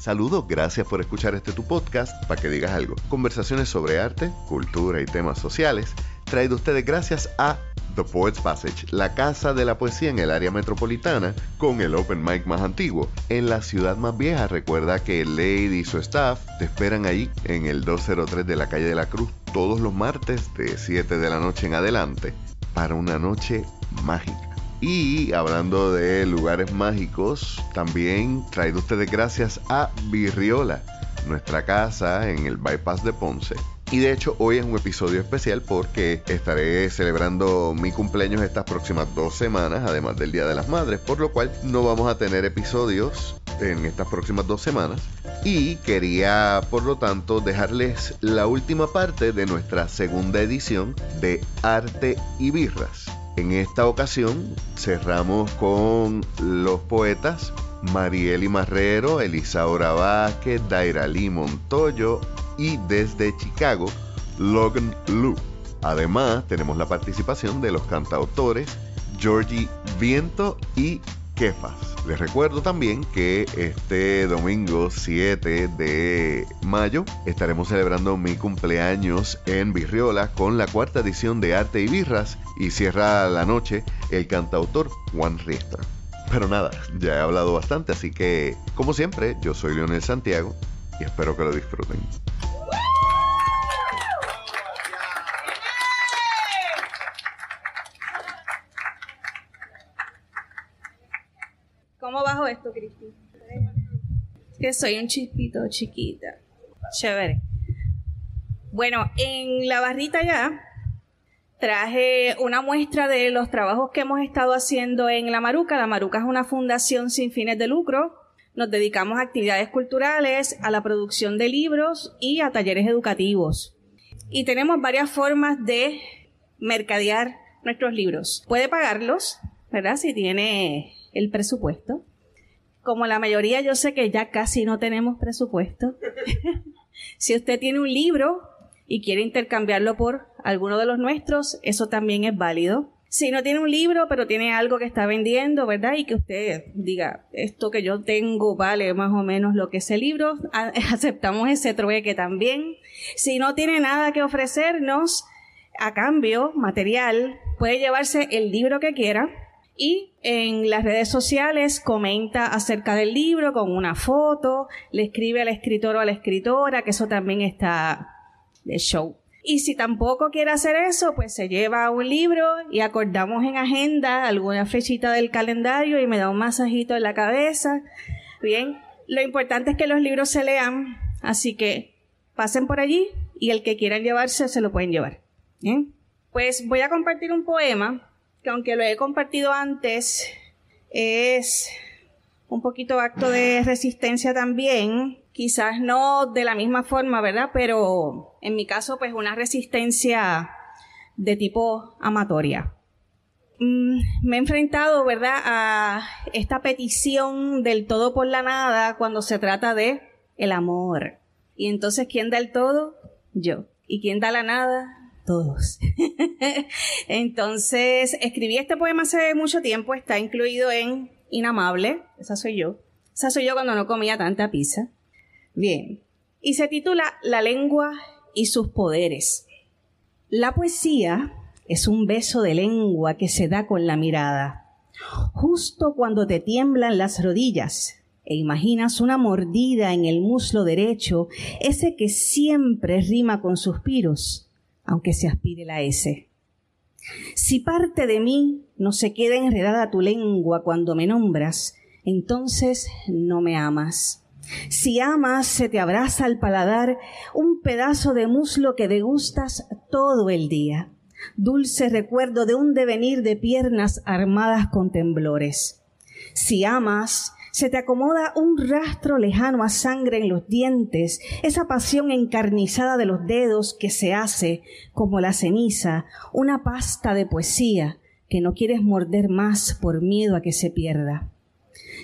Saludos, gracias por escuchar este tu podcast para que digas algo. Conversaciones sobre arte, cultura y temas sociales, traído ustedes gracias a The Poets Passage, la casa de la poesía en el área metropolitana, con el open mic más antiguo. En la ciudad más vieja, recuerda que Lady y su staff te esperan ahí en el 203 de la calle de la Cruz todos los martes de 7 de la noche en adelante para una noche mágica. Y hablando de lugares mágicos, también traído ustedes gracias a Virriola, nuestra casa en el bypass de Ponce. Y de hecho hoy es un episodio especial porque estaré celebrando mi cumpleaños estas próximas dos semanas, además del Día de las Madres, por lo cual no vamos a tener episodios en estas próximas dos semanas. Y quería, por lo tanto, dejarles la última parte de nuestra segunda edición de Arte y Birras. En esta ocasión cerramos con los poetas Marieli Marrero, Elisaura Vázquez, Dairali Montoyo y desde Chicago, Logan Lu. Además, tenemos la participación de los cantautores Georgie Viento y Kefas. Les recuerdo también que este domingo 7 de mayo estaremos celebrando mi cumpleaños en Virriola con la cuarta edición de Arte y Birras y cierra la noche el cantautor Juan Riestra. Pero nada, ya he hablado bastante, así que como siempre, yo soy Leonel Santiago y espero que lo disfruten. Esto, Cristi? Que soy un chispito chiquita. Chévere. Bueno, en la barrita ya traje una muestra de los trabajos que hemos estado haciendo en La Maruca. La Maruca es una fundación sin fines de lucro. Nos dedicamos a actividades culturales, a la producción de libros y a talleres educativos. Y tenemos varias formas de mercadear nuestros libros. Puede pagarlos, ¿verdad? Si tiene el presupuesto. Como la mayoría, yo sé que ya casi no tenemos presupuesto. si usted tiene un libro y quiere intercambiarlo por alguno de los nuestros, eso también es válido. Si no tiene un libro, pero tiene algo que está vendiendo, ¿verdad? Y que usted diga, esto que yo tengo vale más o menos lo que ese libro, aceptamos ese trueque también. Si no tiene nada que ofrecernos, a cambio, material, puede llevarse el libro que quiera, y en las redes sociales comenta acerca del libro con una foto, le escribe al escritor o a la escritora, que eso también está de show. Y si tampoco quiere hacer eso, pues se lleva un libro y acordamos en agenda alguna fechita del calendario y me da un masajito en la cabeza. Bien, lo importante es que los libros se lean, así que pasen por allí y el que quieran llevarse se lo pueden llevar. Bien, pues voy a compartir un poema que aunque lo he compartido antes, es un poquito acto de resistencia también, quizás no de la misma forma, ¿verdad? Pero en mi caso, pues una resistencia de tipo amatoria. Mm, me he enfrentado, ¿verdad?, a esta petición del todo por la nada cuando se trata de el amor. Y entonces, ¿quién da el todo? Yo. ¿Y quién da la nada? Entonces, escribí este poema hace mucho tiempo, está incluido en Inamable, esa soy yo. Esa soy yo cuando no comía tanta pizza. Bien, y se titula La lengua y sus poderes. La poesía es un beso de lengua que se da con la mirada. Justo cuando te tiemblan las rodillas e imaginas una mordida en el muslo derecho, ese que siempre rima con suspiros, aunque se aspire la S. Si parte de mí no se queda enredada tu lengua cuando me nombras, entonces no me amas. Si amas, se te abraza al paladar un pedazo de muslo que degustas todo el día, dulce recuerdo de un devenir de piernas armadas con temblores. Si amas, se te acomoda un rastro lejano a sangre en los dientes, esa pasión encarnizada de los dedos que se hace, como la ceniza, una pasta de poesía que no quieres morder más por miedo a que se pierda.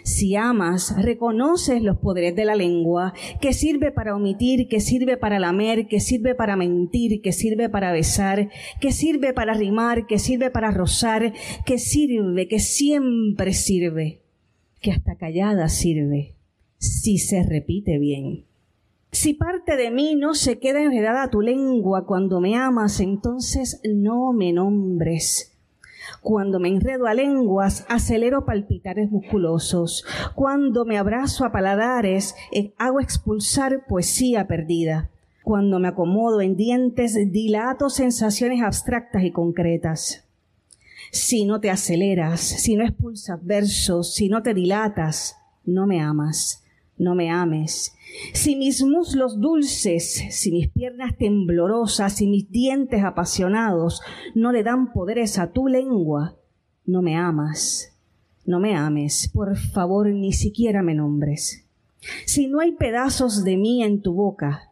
Si amas, reconoces los poderes de la lengua, que sirve para omitir, que sirve para lamer, que sirve para mentir, que sirve para besar, que sirve para rimar, que sirve para rozar, que sirve, que siempre sirve que hasta callada sirve, si se repite bien. Si parte de mí no se queda enredada tu lengua cuando me amas, entonces no me nombres. Cuando me enredo a lenguas, acelero palpitares musculosos. Cuando me abrazo a paladares, eh, hago expulsar poesía perdida. Cuando me acomodo en dientes, dilato sensaciones abstractas y concretas. Si no te aceleras, si no expulsas versos, si no te dilatas, no me amas, no me ames. Si mis muslos dulces, si mis piernas temblorosas, si mis dientes apasionados no le dan poderes a tu lengua, no me amas, no me ames, por favor ni siquiera me nombres. Si no hay pedazos de mí en tu boca,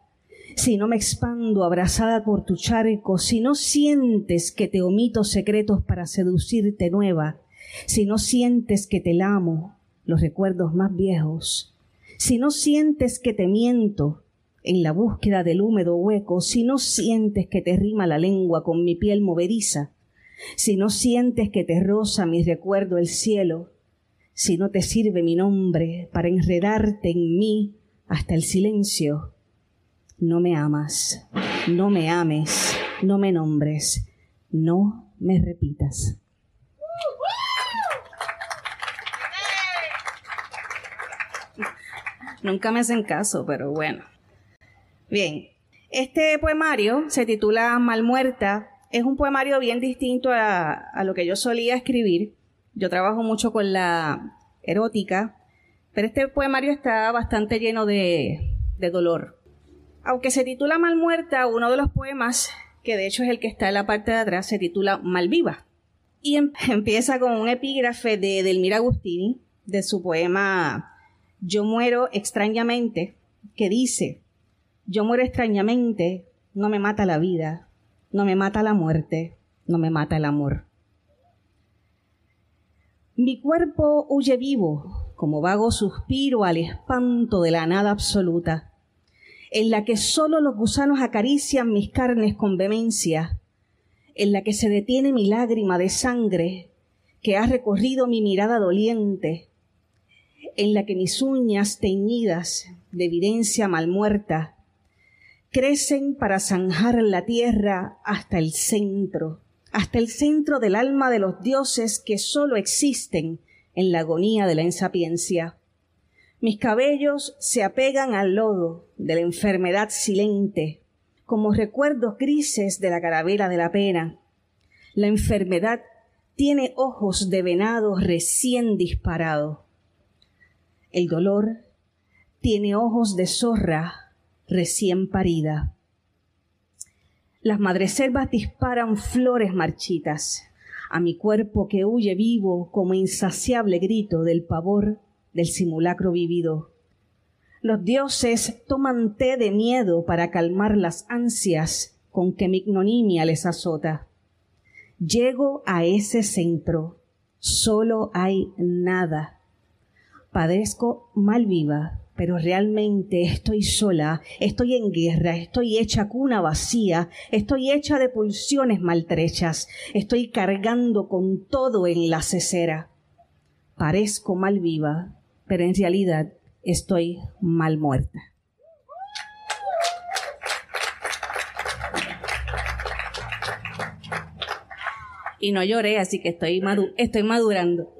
si no me expando abrazada por tu charco, si no sientes que te omito secretos para seducirte nueva, si no sientes que te lamo, los recuerdos más viejos, si no sientes que te miento en la búsqueda del húmedo hueco, si no sientes que te rima la lengua con mi piel movediza, si no sientes que te roza mi recuerdo el cielo, si no te sirve mi nombre para enredarte en mí hasta el silencio, no me amas, no me ames, no me nombres, no me repitas. Nunca me hacen caso, pero bueno. Bien, este poemario se titula Malmuerta. Es un poemario bien distinto a, lo que yo solía escribir. Yo trabajo mucho con la erótica, pero este poemario está bastante lleno de, de dolor. Aunque se titula Malmuerta, uno de los poemas, que de hecho es el que está en la parte de atrás, se titula Malviva. Y em, empieza con un epígrafe de Delmira Agustini, de su poema yo muero extrañamente, que dice, yo muero extrañamente, no me mata la vida, no me mata la muerte, no me mata el amor. Mi cuerpo huye vivo, como vago suspiro al espanto de la nada absoluta, en la que solo los gusanos acarician mis carnes con vehemencia, en la que se detiene mi lágrima de sangre que ha recorrido mi mirada doliente, en la que mis uñas teñidas de evidencia malmuerta crecen para zanjar la tierra hasta el centro, hasta el centro del alma de los dioses que sólo existen en la agonía de la insapiencia. Mis cabellos se apegan al lodo de la enfermedad silente, como recuerdos grises de la caravera de la pena. La enfermedad tiene ojos de venado recién disparado el dolor tiene ojos de zorra recién parida. Las madreselvas disparan flores marchitas a mi cuerpo que huye vivo como insaciable grito del pavor del simulacro vivido. Los dioses toman té de miedo para calmar las ansias con que mi ignominia les azota. Llego a ese centro, solo hay nada padezco mal viva, pero realmente estoy sola, estoy en guerra, estoy hecha cuna vacía, estoy hecha de pulsiones maltrechas, estoy cargando con todo en la cesera. Parezco mal viva, pero en realidad estoy mal muerta. Y no lloré, así que estoy, estoy madurando.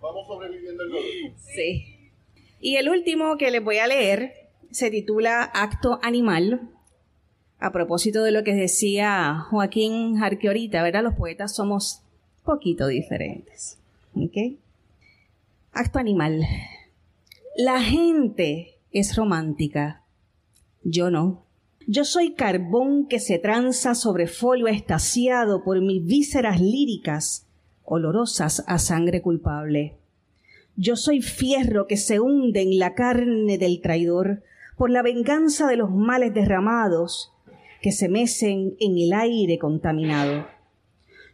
Vamos sobreviviendo el dolor. Sí. Y el último que les voy a leer se titula Acto Animal. A propósito de lo que decía Joaquín Jarque ahorita, ¿verdad? Los poetas somos poquito diferentes. ¿Ok? Acto Animal. La gente es romántica. Yo no. Yo soy carbón que se tranza sobre folio estaciado por mis vísceras líricas olorosas a sangre culpable. Yo soy fierro que se hunde en la carne del traidor por la venganza de los males derramados que se mecen en el aire contaminado.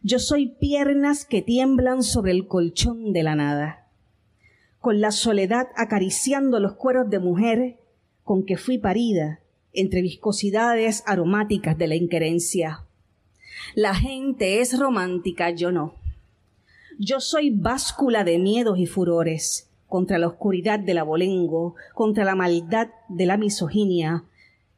Yo soy piernas que tiemblan sobre el colchón de la nada, con la soledad acariciando los cueros de mujer con que fui parida entre viscosidades aromáticas de la inquerencia. La gente es romántica, yo no. Yo soy báscula de miedos y furores, contra la oscuridad del abolengo, contra la maldad de la misoginia,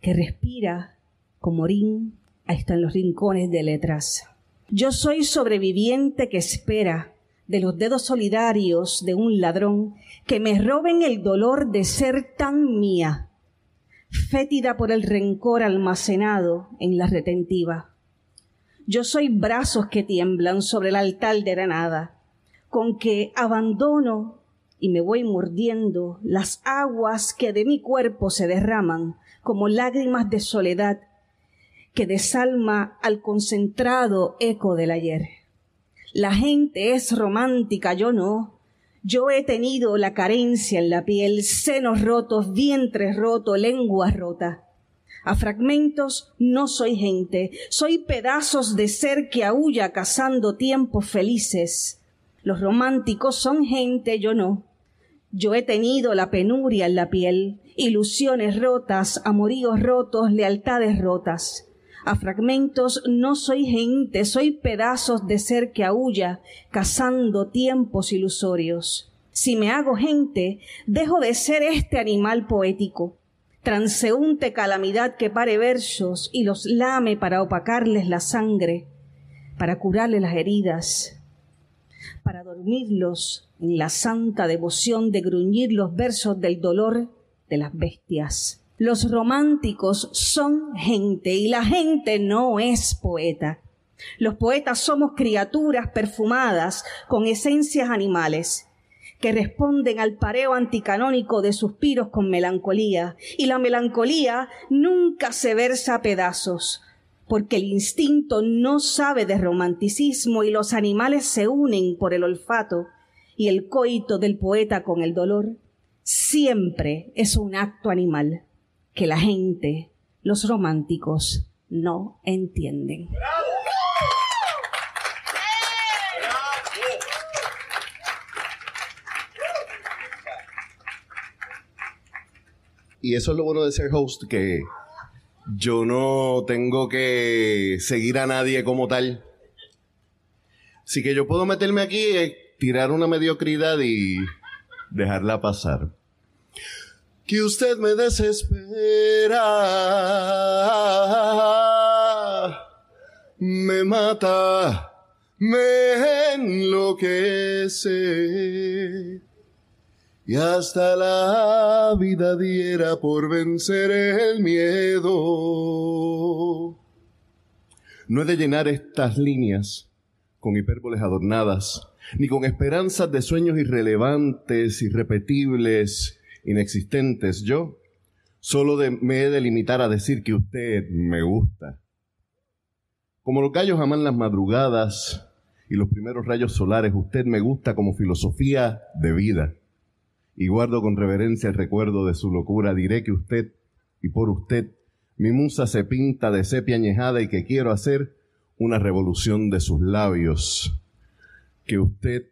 que respira como orín hasta en los rincones de letras. Yo soy sobreviviente que espera de los dedos solidarios de un ladrón que me roben el dolor de ser tan mía, fétida por el rencor almacenado en la retentiva. Yo soy brazos que tiemblan sobre el altar de granada, con que abandono y me voy mordiendo las aguas que de mi cuerpo se derraman como lágrimas de soledad que desalma al concentrado eco del ayer. La gente es romántica, yo no. Yo he tenido la carencia en la piel, senos rotos, vientres rotos, lengua rota. A fragmentos no soy gente, soy pedazos de ser que aúlla cazando tiempos felices. Los románticos son gente, yo no. Yo he tenido la penuria en la piel, ilusiones rotas, amoríos rotos, lealtades rotas. A fragmentos no soy gente, soy pedazos de ser que aúlla, cazando tiempos ilusorios. Si me hago gente, dejo de ser este animal poético, transeúnte calamidad que pare versos y los lame para opacarles la sangre, para curarles las heridas, para dormirlos en la santa devoción de gruñir los versos del dolor de las bestias. Los románticos son gente y la gente no es poeta. Los poetas somos criaturas perfumadas con esencias animales que responden al pareo anticanónico de suspiros con melancolía. Y la melancolía nunca se versa a pedazos, porque el instinto no sabe de romanticismo y los animales se unen por el olfato y el coito del poeta con el dolor siempre es un acto animal que la gente, los románticos, no entienden. Y eso es lo bueno de ser host, que yo no tengo que seguir a nadie como tal. Así que yo puedo meterme aquí, tirar una mediocridad y dejarla pasar que usted me desespera, me mata, me enloquece. Y hasta la vida diera por vencer el miedo. No he de llenar estas líneas con hipérboles adornadas, ni con esperanzas de sueños irrelevantes, irrepetibles, inexistentes. Yo solo me he de limitar a decir que usted me gusta. Como los gallos aman las madrugadas y los primeros rayos solares, usted me gusta como filosofía de vida. Y guardo con reverencia el recuerdo de su locura. Diré que usted, y por usted, mi musa se pinta de sepia añejada y que quiero hacer una revolución de sus labios. Que usted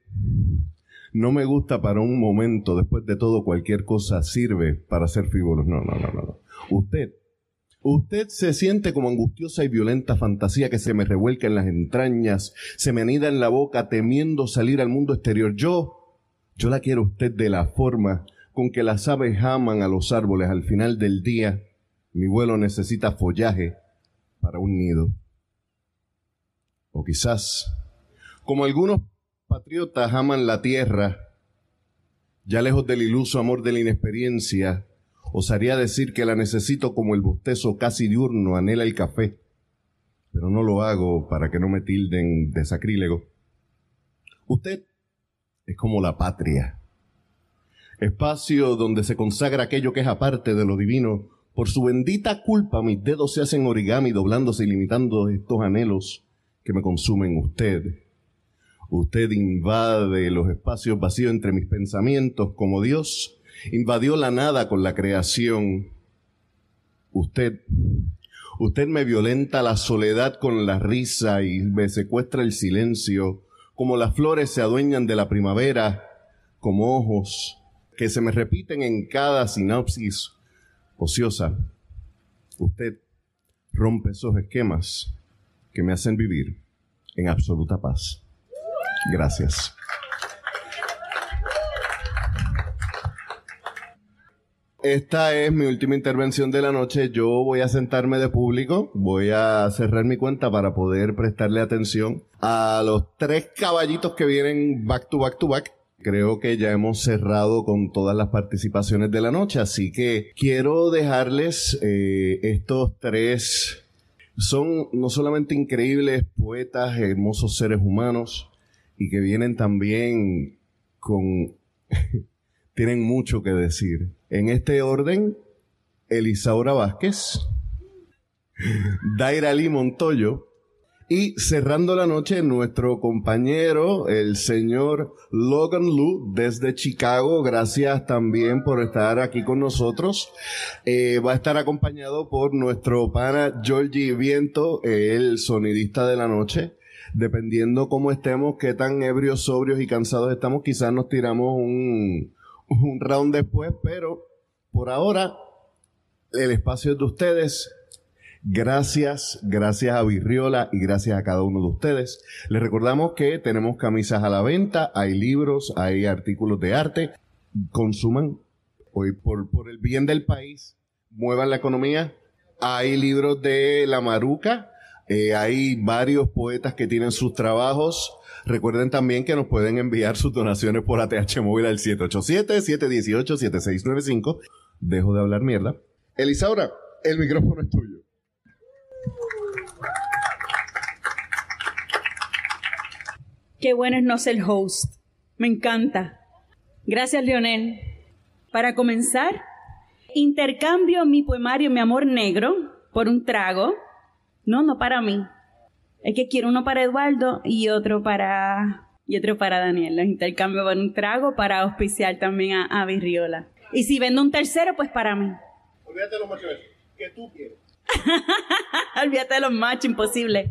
no me gusta para un momento, después de todo cualquier cosa sirve para ser figuros. No, no, no, no. Usted, usted se siente como angustiosa y violenta fantasía que se me revuelca en las entrañas, se me anida en la boca temiendo salir al mundo exterior. Yo, yo la quiero usted de la forma con que las aves aman a los árboles al final del día. Mi vuelo necesita follaje para un nido. O quizás, como algunos patriotas aman la tierra, ya lejos del iluso amor de la inexperiencia, osaría decir que la necesito como el bostezo casi diurno anhela el café, pero no lo hago para que no me tilden de sacrílego. Usted es como la patria, espacio donde se consagra aquello que es aparte de lo divino. Por su bendita culpa mis dedos se hacen origami doblándose y limitando estos anhelos que me consumen usted Usted invade los espacios vacíos entre mis pensamientos como Dios invadió la nada con la creación. Usted, usted me violenta la soledad con la risa y me secuestra el silencio, como las flores se adueñan de la primavera, como ojos que se me repiten en cada sinopsis ociosa. Usted rompe esos esquemas que me hacen vivir en absoluta paz. Gracias. Esta es mi última intervención de la noche. Yo voy a sentarme de público, voy a cerrar mi cuenta para poder prestarle atención a los tres caballitos que vienen back to back to back. Creo que ya hemos cerrado con todas las participaciones de la noche, así que quiero dejarles eh, estos tres. Son no solamente increíbles poetas, hermosos seres humanos, y que vienen también con... tienen mucho que decir. En este orden, Elisaura Vázquez, Daira Lee Montoyo y cerrando la noche nuestro compañero, el señor Logan Lu desde Chicago. Gracias también por estar aquí con nosotros. Eh, va a estar acompañado por nuestro pana Georgie Viento, el sonidista de la noche dependiendo cómo estemos, qué tan ebrios, sobrios y cansados estamos, quizás nos tiramos un, un round después, pero por ahora el espacio es de ustedes. Gracias, gracias a Virriola y gracias a cada uno de ustedes. Les recordamos que tenemos camisas a la venta, hay libros, hay artículos de arte. Consuman hoy por, por el bien del país, muevan la economía. Hay libros de La Maruca, eh, hay varios poetas que tienen sus trabajos. Recuerden también que nos pueden enviar sus donaciones por ATH móvil al 787-718-7695. Dejo de hablar mierda. Elisaura, el micrófono es tuyo. Qué bueno es no ser host. Me encanta. Gracias, Leonel. Para comenzar, intercambio mi poemario Mi Amor Negro por un trago no, no para mí. Es que quiero uno para Eduardo y otro para y otro para Daniel. Los intercambio por un trago para auspiciar también a, a Virriola. Y si vendo un tercero, pues para mí. Olvídate de los machos que tú quieres. Olvídate de los machos, imposible.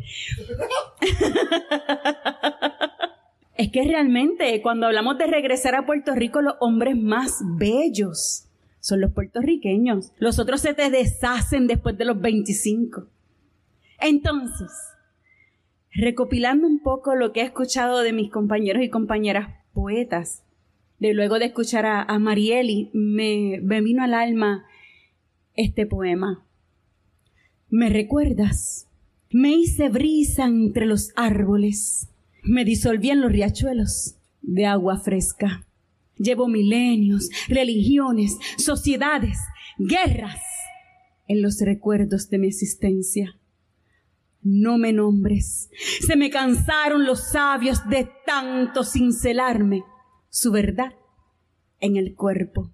es que realmente cuando hablamos de regresar a Puerto Rico, los hombres más bellos son los puertorriqueños. Los otros se te deshacen después de los 25. Entonces, recopilando un poco lo que he escuchado de mis compañeros y compañeras poetas, de luego de escuchar a, Marieli, me, me vino al alma este poema. ¿Me recuerdas? Me hice brisa entre los árboles, me disolví en los riachuelos de agua fresca. Llevo milenios, religiones, sociedades, guerras en los recuerdos de mi existencia no me nombres. Se me cansaron los sabios de tanto cincelarme su verdad en el cuerpo.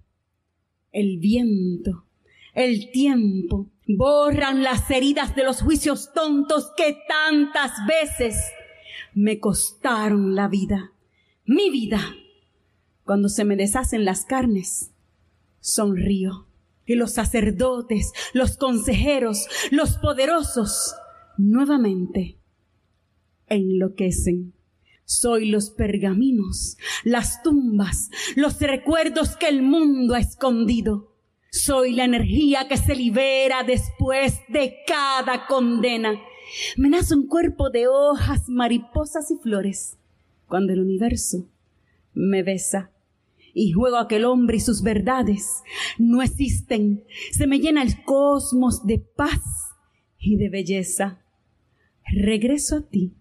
El viento, el tiempo, borran las heridas de los juicios tontos que tantas veces me costaron la vida, mi vida. Cuando se me deshacen las carnes, sonrío. Y los sacerdotes, los consejeros, los poderosos, nuevamente enloquecen. Soy los pergaminos, las tumbas, los recuerdos que el mundo ha escondido. Soy la energía que se libera después de cada condena. Me nace un cuerpo de hojas, mariposas y flores. Cuando el universo me besa y juego a que el hombre y sus verdades no existen, se me llena el cosmos de paz y de belleza regreso a ti.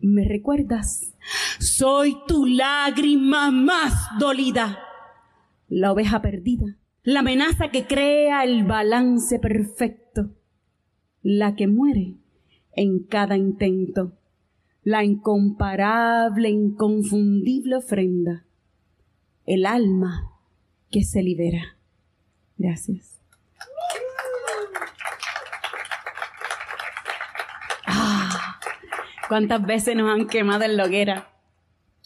¿Me recuerdas? Soy tu lágrima más dolida, la oveja perdida, la amenaza que crea el balance perfecto, la que muere en cada intento, la incomparable, inconfundible ofrenda, el alma que se libera. Gracias. ¿Cuántas veces nos han quemado en Loguera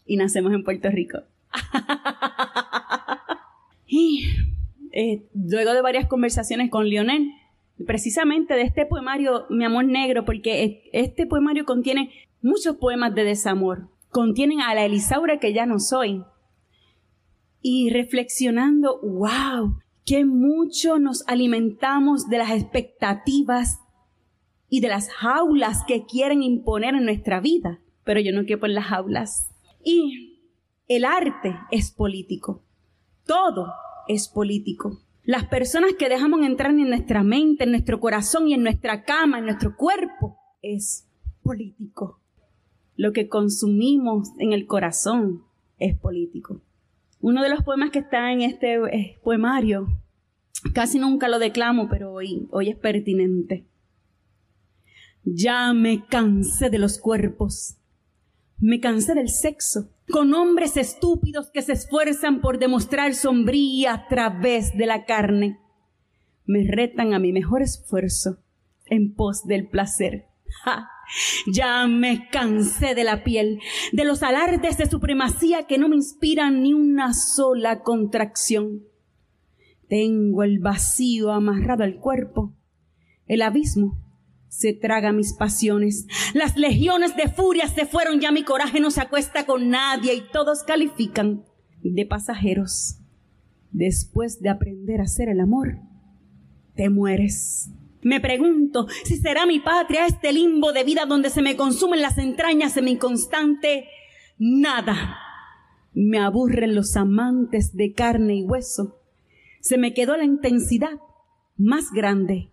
y nacemos en Puerto Rico? y eh, luego de varias conversaciones con Lionel, precisamente de este poemario Mi Amor Negro, porque este poemario contiene muchos poemas de desamor, contienen a la Elisaura que ya no soy. Y reflexionando, wow, qué mucho nos alimentamos de las expectativas y de las jaulas que quieren imponer en nuestra vida, pero yo no quiero en las jaulas. Y el arte es político, todo es político. las personas que dejamos entrar en nuestra mente, en nuestro corazón y en nuestra cama, en nuestro cuerpo, es político. Lo que consumimos en el corazón es político. Uno de los poemas que está en este eh, poemario, casi nunca lo declamo, pero hoy, hoy es pertinente. Ya me cansé de los cuerpos, me cansé del sexo, con hombres estúpidos que se esfuerzan por demostrar sombría a través de la carne. Me retan a mi mejor esfuerzo en pos del placer. Ya me cansé de la piel, de los alardes de supremacía que no me inspiran ni una sola contracción. Tengo el vacío amarrado al cuerpo, el abismo se traga mis pasiones. Las legiones de furia se fueron, ya mi coraje no se acuesta con nadie y todos califican de pasajeros. Después de aprender a hacer el amor, te mueres. Me pregunto si será mi patria este limbo de vida donde se me consumen las entrañas de mi inconstante nada. Me aburren los amantes de carne y hueso. Se me quedó la intensidad más grande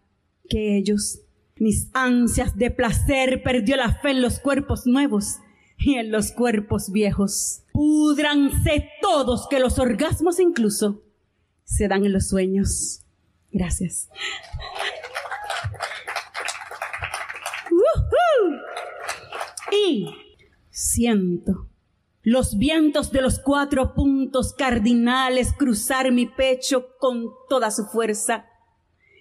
que ellos. Mis ansias de placer perdió la fe en los cuerpos nuevos y en los cuerpos viejos. Pudranse todos que los orgasmos incluso se dan en los sueños. Gracias. Y siento los vientos de los cuatro puntos cardinales cruzar mi pecho con toda su fuerza.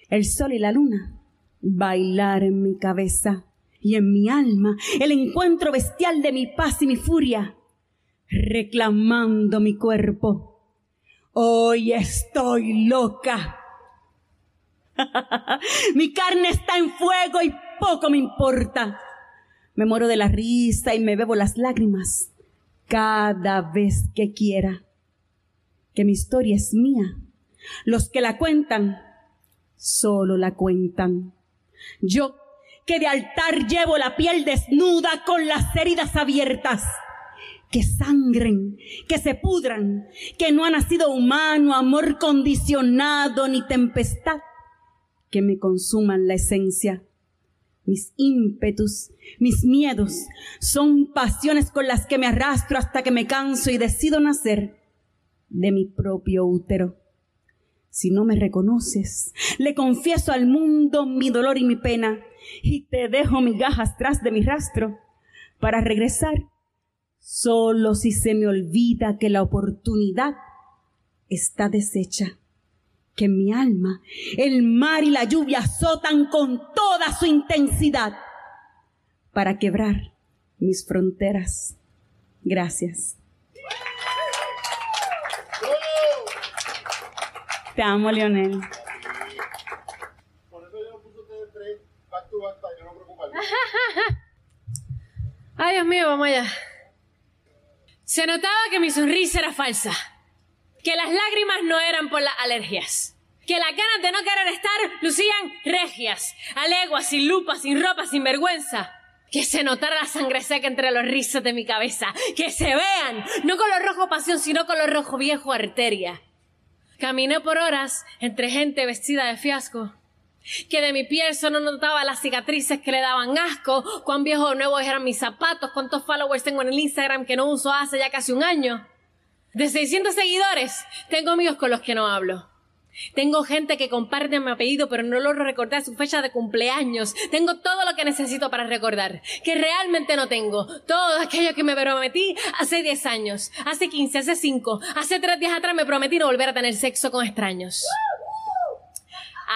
El sol y la luna bailar en mi cabeza y en mi alma el encuentro bestial de mi paz y mi furia, reclamando mi cuerpo. Hoy estoy loca. mi carne está en fuego y poco me importa. Me muero de la risa y me bebo las lágrimas cada vez que quiera. Que mi historia es mía. Los que la cuentan, solo la cuentan. Yo, que de altar llevo la piel desnuda con las heridas abiertas, que sangren, que se pudran, que no ha nacido humano, amor condicionado ni tempestad, que me consuman la esencia. Mis ímpetus, mis miedos, son pasiones con las que me arrastro hasta que me canso y decido nacer de mi propio útero. Si no me reconoces, le confieso al mundo mi dolor y mi pena y te dejo migajas tras de mi rastro para regresar solo si se me olvida que la oportunidad está deshecha, que mi alma el mar y la lluvia azotan con toda su intensidad para quebrar mis fronteras. Gracias. Te amo, Leonel. Por eso yo puse ustedes tres back to back para yo no preocuparme. Ay, Dios mío, vamos allá. Se notaba que mi sonrisa era falsa. Que las lágrimas no eran por las alergias. Que las ganas de no querer estar lucían regias, a leguas, sin lupa, sin ropa, sin vergüenza. Que se notara la sangre seca entre los rizos de mi cabeza. Que se vean, no con lo rojo pasión, sino con lo rojo viejo arteria. Caminé por horas entre gente vestida de fiasco, que de mi piel solo notaba las cicatrices que le daban asco, cuán viejos o nuevos eran mis zapatos, cuántos followers tengo en el Instagram que no uso hace ya casi un año. De 600 seguidores, tengo amigos con los que no hablo. Tengo gente que comparte mi apellido, pero no logro recordar su fecha de cumpleaños. Tengo todo lo que necesito para recordar, que realmente no tengo. Todo aquello que me prometí hace 10 años, hace 15, hace 5, hace 3 días atrás me prometí no volver a tener sexo con extraños.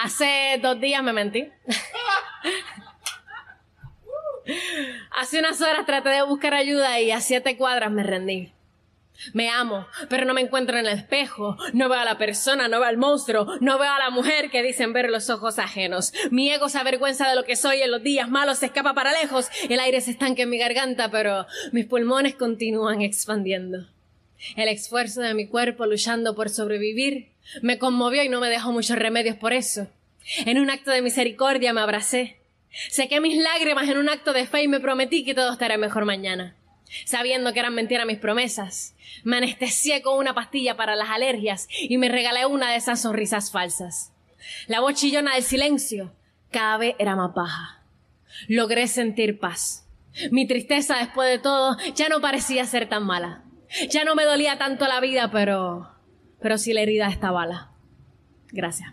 Hace dos días me mentí. hace unas horas traté de buscar ayuda y a siete cuadras me rendí. Me amo, pero no me encuentro en el espejo. No veo a la persona, no veo al monstruo, no veo a la mujer que dicen ver los ojos ajenos. Mi ego se avergüenza de lo que soy en los días malos, se escapa para lejos. El aire se estanca en mi garganta, pero mis pulmones continúan expandiendo. El esfuerzo de mi cuerpo luchando por sobrevivir me conmovió y no me dejó muchos remedios por eso. En un acto de misericordia me abracé. Sequé mis lágrimas en un acto de fe y me prometí que todo estará mejor mañana. Sabiendo que eran mentiras mis promesas. Me anestesié con una pastilla para las alergias y me regalé una de esas sonrisas falsas. La voz chillona del silencio cada vez era más baja. Logré sentir paz. Mi tristeza después de todo ya no parecía ser tan mala. Ya no me dolía tanto la vida, pero... pero sí la herida esta bala. Gracias.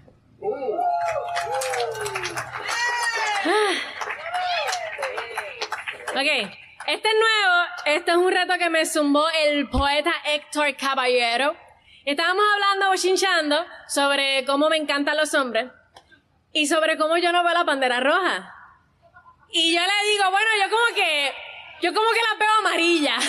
Ah. Ok, este es nuevo. Este es un reto que me zumbó el poeta Héctor Caballero. Estábamos hablando, bochinchando, sobre cómo me encantan los hombres y sobre cómo yo no veo la bandera roja. Y yo le digo, bueno, yo como que, yo como que la veo amarilla.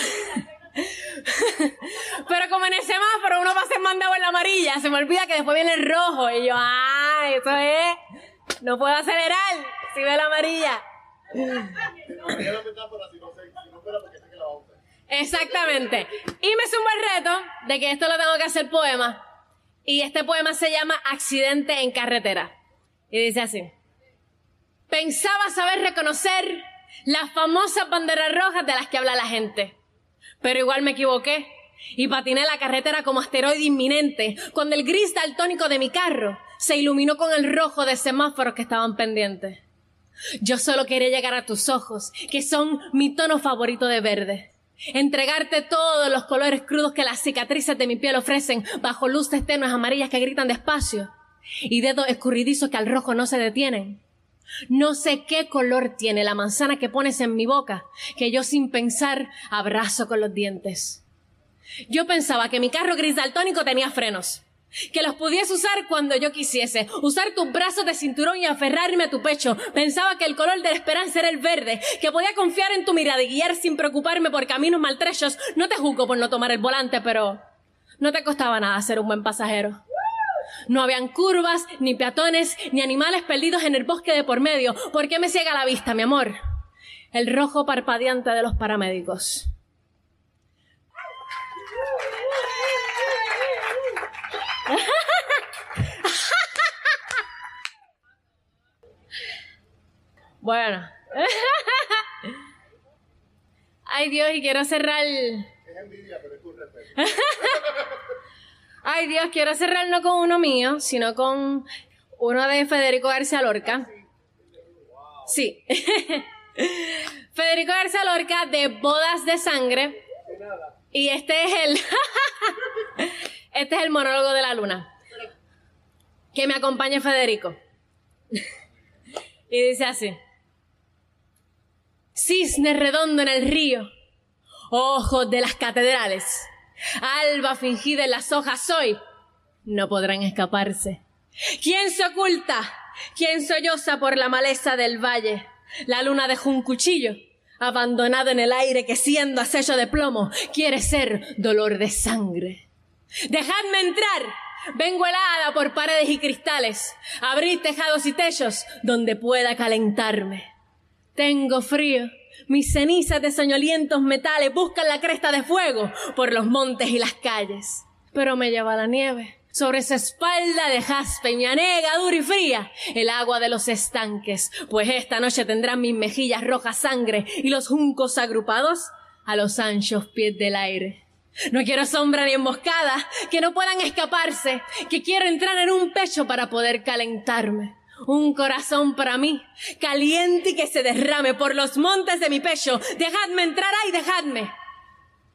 Pero como en el semáforo uno pasa en mandado en la amarilla, se me olvida que después viene el rojo. Y yo, ah, eso es, no puedo acelerar si veo la amarilla. Exactamente. Y me sumo el reto de que esto lo tengo que hacer poema. Y este poema se llama Accidente en carretera. Y dice así. Pensaba saber reconocer las famosas banderas rojas de las que habla la gente. Pero igual me equivoqué y patiné la carretera como asteroide inminente cuando el gris daltónico de mi carro se iluminó con el rojo de semáforos que estaban pendientes. Yo solo quería llegar a tus ojos, que son mi tono favorito de verde. Entregarte todos los colores crudos que las cicatrices de mi piel ofrecen bajo luces tenues amarillas que gritan despacio y dedos escurridizos que al rojo no se detienen. No sé qué color tiene la manzana que pones en mi boca, que yo sin pensar abrazo con los dientes. Yo pensaba que mi carro gris daltónico tenía frenos, que los pudiese usar cuando yo quisiese, usar tus brazos de cinturón y aferrarme a tu pecho. Pensaba que el color de la esperanza era el verde, que podía confiar en tu mirada y guiar sin preocuparme por caminos maltrechos. No te juzgo por no tomar el volante, pero no te costaba nada ser un buen pasajero. No habían curvas, ni peatones, ni animales perdidos en el bosque de por medio. ¿Por qué me ciega la vista, mi amor? El rojo parpadeante de los paramédicos. Bueno. Ay Dios, y quiero cerrar. Es envidia, pero es Ay Dios, quiero cerrar no con uno mío, sino con uno de Federico García Lorca. Sí. Federico García Lorca de Bodas de Sangre. Y este es el. Este es el monólogo de la luna. Que me acompañe Federico. y dice así. Cisne redondo en el río, ojos de las catedrales Alba fingida en las hojas soy. No podrán escaparse. ¿Quién se oculta? ¿Quién solloza por la maleza del valle? La luna dejó un cuchillo, abandonado en el aire que siendo a sello de plomo quiere ser dolor de sangre. Dejadme entrar. Vengo helada por paredes y cristales. Abrid tejados y techos donde pueda calentarme. Tengo frío mis cenizas de soñolientos metales buscan la cresta de fuego por los montes y las calles. Pero me lleva la nieve. Sobre esa espalda de jaspe me anega dura y fría el agua de los estanques, pues esta noche tendrán mis mejillas rojas sangre y los juncos agrupados a los anchos pies del aire. No quiero sombra ni emboscada, que no puedan escaparse, que quiero entrar en un pecho para poder calentarme un corazón para mí, caliente y que se derrame por los montes de mi pecho. Dejadme entrar ahí, dejadme.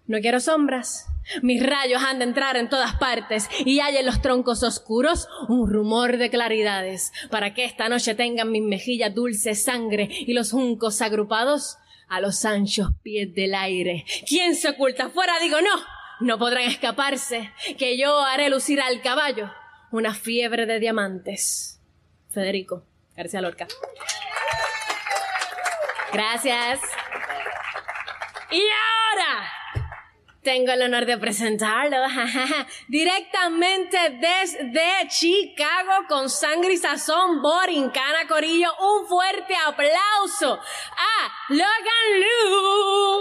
No quiero sombras. Mis rayos han de entrar en todas partes y hay en los troncos oscuros un rumor de claridades para que esta noche tengan mis mejillas dulce sangre y los juncos agrupados a los anchos pies del aire. ¿Quién se oculta afuera? Digo, no, no podrán escaparse, que yo haré lucir al caballo una fiebre de diamantes. Federico García Lorca. Gracias. Y ahora tengo el honor de presentarlo directamente desde Chicago con sangre y sazón Borincana Corillo. Un fuerte aplauso a Logan Lu.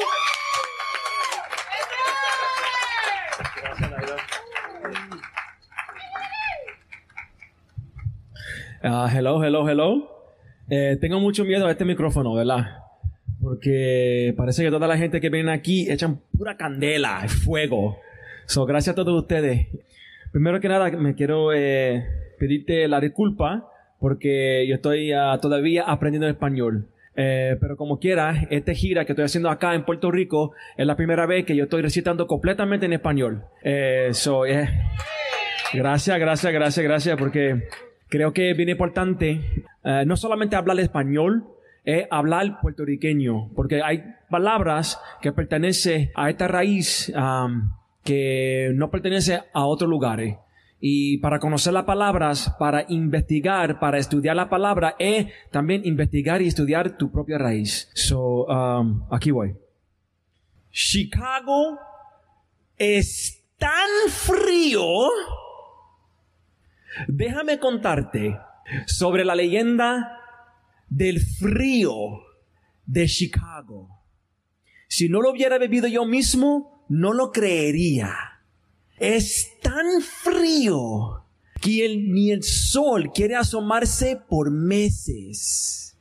Uh, hello, hello, hello. Eh, tengo mucho miedo a este micrófono, ¿verdad? Porque parece que toda la gente que viene aquí echan pura candela, fuego. So, gracias a todos ustedes. Primero que nada, me quiero eh, pedirte la disculpa porque yo estoy ah, todavía aprendiendo español. Eh, pero como quiera, esta gira que estoy haciendo acá en Puerto Rico es la primera vez que yo estoy recitando completamente en español. Eh, so, gracias, gracias, gracias, gracias, porque creo que es bien importante eh, no solamente hablar español, es hablar puertorriqueño, porque hay palabras que pertenecen a esta raíz que no pertenece a otros lugares. Y para conocer las palabras, para investigar, para estudiar la palabra, es también investigar y estudiar tu propia raíz. So, um, aquí voy. Chicago es tan frío. Déjame contarte sobre la leyenda del frío de Chicago. Si no lo hubiera bebido yo mismo, no lo creería es tan frío que ni el sol quiere asomarse por meses.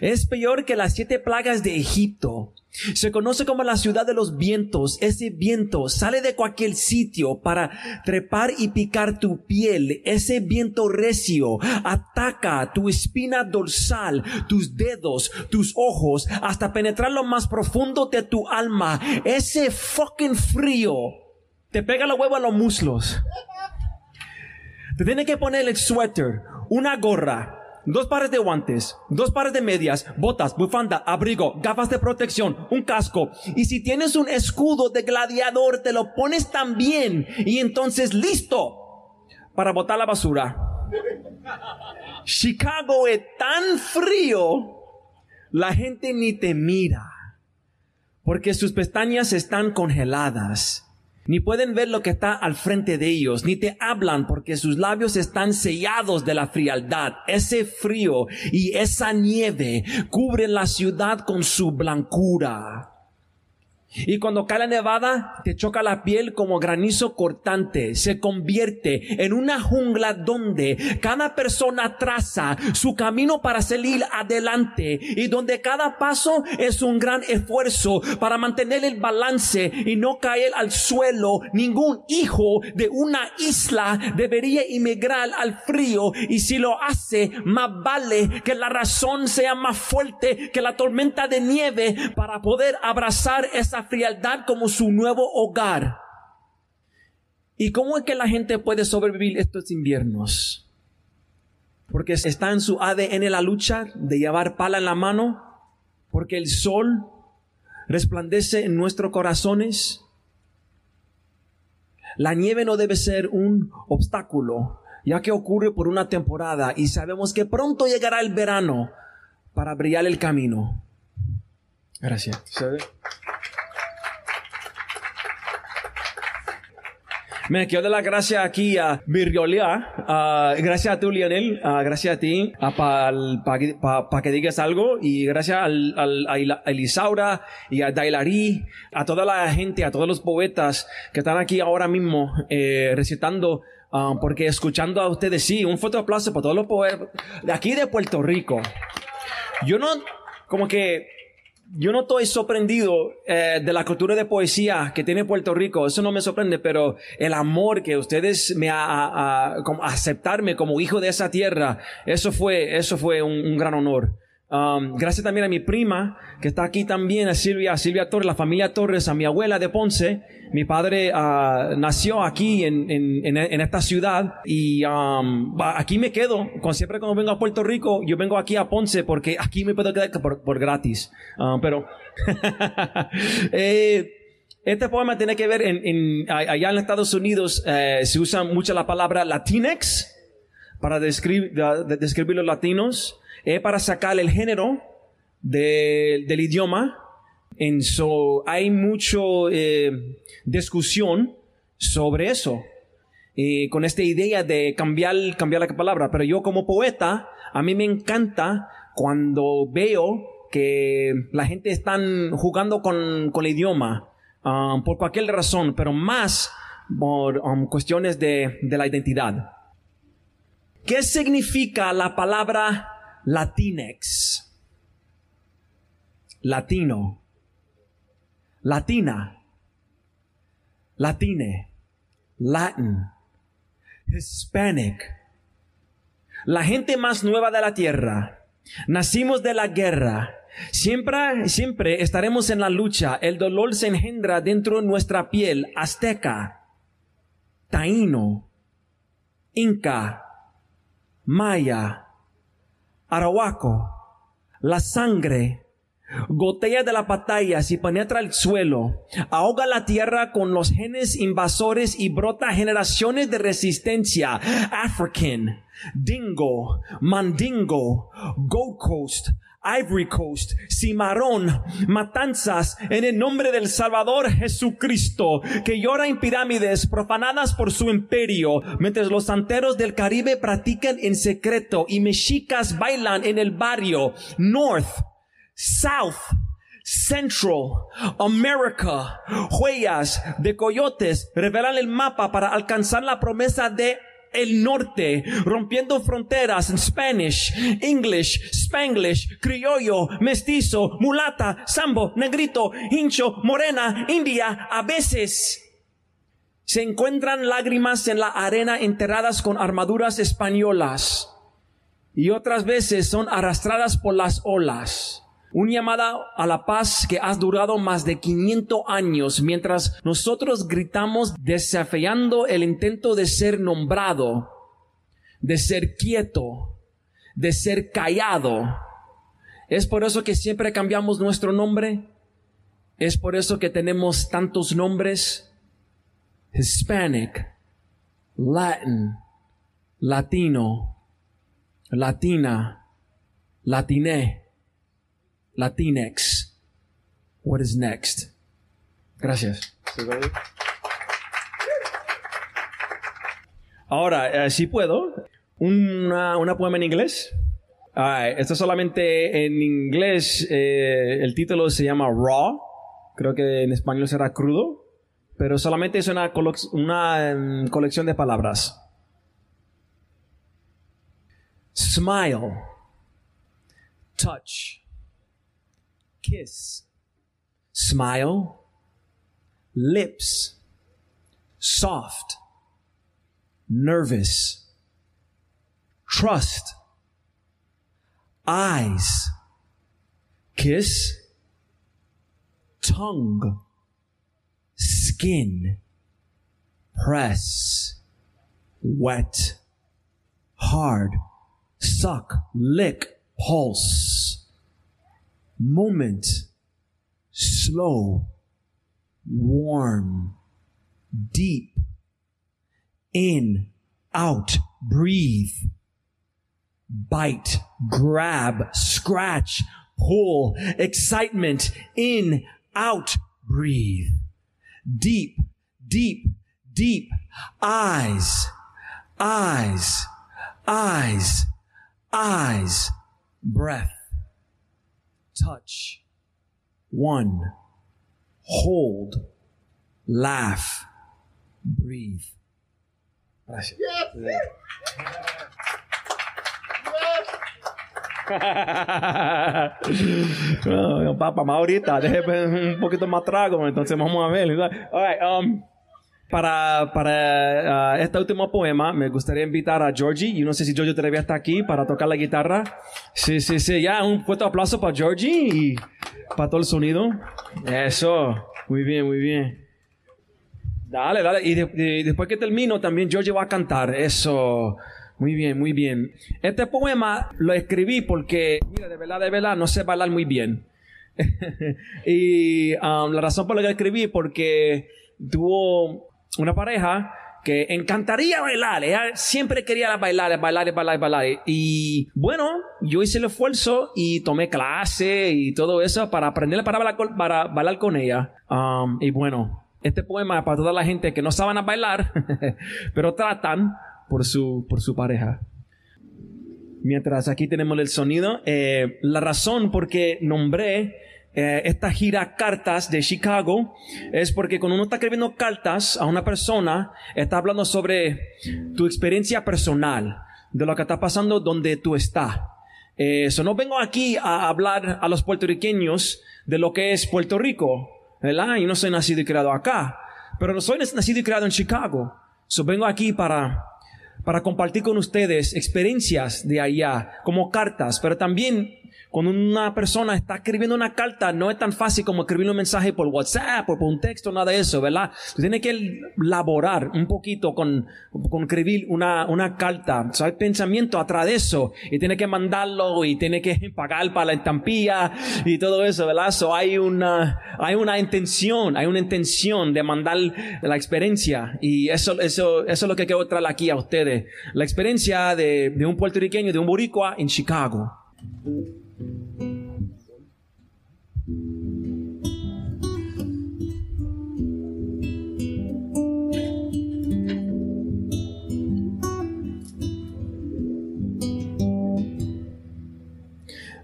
Es peor que las siete plagas de Egipto. Se conoce como la ciudad de los vientos. Ese viento sale de cualquier sitio para trepar y picar tu piel. Ese viento recio ataca tu espina dorsal, tus dedos, tus ojos, hasta penetrar lo más profundo de tu alma. Ese fucking frío te pega la huevo a los muslos. Te tiene que poner el suéter, una gorra, dos pares de guantes, dos pares de medias, botas, bufanda, abrigo, gafas de protección, un casco. Y si tienes un escudo de gladiador, te lo pones también. Y entonces listo para botar la basura. Chicago es tan frío, la gente ni te mira. Porque sus pestañas están congeladas ni pueden ver lo que está al frente de ellos, ni te hablan porque sus labios están sellados de la frialdad. Ese frío y esa nieve cubren la ciudad con su blancura. Y cuando cae la nevada, te choca la piel como granizo cortante. Se convierte en una jungla donde cada persona traza su camino para salir adelante y donde cada paso es un gran esfuerzo para mantener el balance y no caer al suelo. Ningún hijo de una isla debería emigrar al frío y si lo hace, más vale que la razón sea más fuerte que la tormenta de nieve para poder abrazar esa frialdad como su nuevo hogar. ¿Y cómo es que la gente puede sobrevivir estos inviernos? Porque está en su ADN la lucha de llevar pala en la mano, porque el sol resplandece en nuestros corazones. La nieve no debe ser un obstáculo, ya que ocurre por una temporada y sabemos que pronto llegará el verano para brillar el camino. Gracias. Me quiero dar las gracias aquí a Virgolía, uh, gracias a tú, Lionel, uh, gracias a ti uh, para que digas algo y gracias al, al, a Elisaura y a Dailari, a toda la gente, a todos los poetas que están aquí ahora mismo eh, recitando porque escuchando a ustedes, sí, un fuerte aplauso para todos los poetas de aquí de Puerto Rico. Yo no, como que yo no estoy sorprendido eh, de la cultura de poesía que tiene Puerto Rico, eso no me sorprende, pero el amor que ustedes me a, a, aceptarme como hijo de esa tierra, eso fue, eso fue un gran honor. Um, gracias también a mi prima, que está aquí también, a Silvia, a Silvia Torres, la familia Torres, a mi abuela de Ponce. Mi padre uh, nació aquí en, en, en, esta ciudad y um, aquí me quedo. Cuando, siempre cuando vengo a Puerto Rico, yo vengo aquí a Ponce porque aquí me puedo quedar por, por gratis. Um, pero eh, este poema tiene que ver en, allá en Estados Unidos eh, se usa mucho la palabra Latinx para describir, describir los latinos es para sacar el género del idioma. En so, hay mucho eh, discusión sobre eso. Eh, con esta idea de cambiar, cambiar la palabra. Pero yo como poeta, a mí me encanta cuando veo que la gente está jugando con, con el idioma um, por cualquier razón, pero más por um, cuestiones de, de la identidad. ¿Qué significa la palabra Latinx. latino, latina, latine, Latin, Hispanic, la gente más nueva de la tierra. Nacimos de la guerra. Siempre, siempre estaremos en la lucha. El dolor se engendra dentro de nuestra piel. Azteca, taíno, inca, maya, arahuaco. La sangre Gotea de la batalla si penetra el suelo, ahoga la tierra con los genes invasores y brota generaciones de resistencia. African, Dingo, Mandingo, Gold Coast, Ivory Coast, Cimarrón, matanzas en el nombre del Salvador Jesucristo, que llora en pirámides profanadas por su imperio, mientras los santeros del Caribe practican en secreto y mexicas bailan en el barrio. North, South, Central, America, huellas de coyotes revelan el mapa para alcanzar la promesa de el norte, rompiendo fronteras en Spanish, English, Spanglish, criollo, mestizo, mulata, sambo, negrito, hincho, morena, india, a veces se encuentran lágrimas en la arena enterradas con armaduras españolas y otras veces son arrastradas por las olas. Un llamada a la paz que ha durado más de 500 años mientras nosotros gritamos desafiando el intento de ser nombrado, de ser quieto, de ser callado. Es por eso que siempre cambiamos nuestro nombre. Es por eso que tenemos tantos nombres. Hispanic, Latin, Latino, Latina, Latiné. Latinx. What is next? Gracias. Ahora, eh, si puedo, una, una, poema en inglés. esto solamente en inglés, eh, el título se llama Raw. Creo que en español será crudo. Pero solamente es una, una um, colección de palabras. Smile. Touch kiss, smile, lips, soft, nervous, trust, eyes, kiss, tongue, skin, press, wet, hard, suck, lick, pulse moment, slow, warm, deep, in, out, breathe, bite, grab, scratch, pull, excitement, in, out, breathe, deep, deep, deep, eyes, eyes, eyes, eyes, breath touch, one, hold, laugh, breathe. Gracias. no, papá, más ahorita, déjeme un poquito más trago, entonces vamos a ver. All right, um, para, para uh, este último poema, me gustaría invitar a Georgie. Yo no sé si Georgie todavía está aquí para tocar la guitarra. Sí, sí, sí. Ya, un fuerte aplauso para Georgie y para todo el sonido. Eso. Muy bien, muy bien. Dale, dale. Y, después que termino, también Georgie va a cantar. Eso. Muy bien, muy bien. Este poema lo escribí porque, mira, de verdad, de verdad, no sé bailar muy bien. y um, la razón por la que escribí porque tuvo una pareja que encantaría bailar. Ella siempre quería bailar, bailar, bailar, bailar. Y bueno, yo hice el esfuerzo y tomé clase y todo eso para aprender para bailar, con ella. Um, y bueno, este poema es para toda la gente que no saben bailar, pero tratan por su, por su pareja. Mientras aquí tenemos el sonido, eh, la razón por qué nombré eh, esta gira cartas de Chicago es porque cuando uno está escribiendo cartas a una persona, está hablando sobre tu experiencia personal, de lo que está pasando donde tú estás. Eso no vengo aquí a hablar a los puertorriqueños de lo que es Puerto Rico, ¿verdad? Yo no soy nacido y criado acá, pero no soy nacido y criado en Chicago. So vengo aquí para, para compartir con ustedes experiencias de allá, como cartas, pero también cuando una persona está escribiendo una carta, no es tan fácil como escribir un mensaje por WhatsApp o por un texto, nada de eso, ¿verdad? Tiene que laborar un poquito con, con escribir una, una carta. O hay pensamiento atrás de eso y tiene que mandarlo y tiene que pagar para la estampilla y todo eso, ¿verdad? So hay una, hay una intención, hay una intención de mandar la experiencia y eso, eso, eso es lo que quiero traer aquí a ustedes. La experiencia de, de un puertorriqueño, de un boricua en Chicago.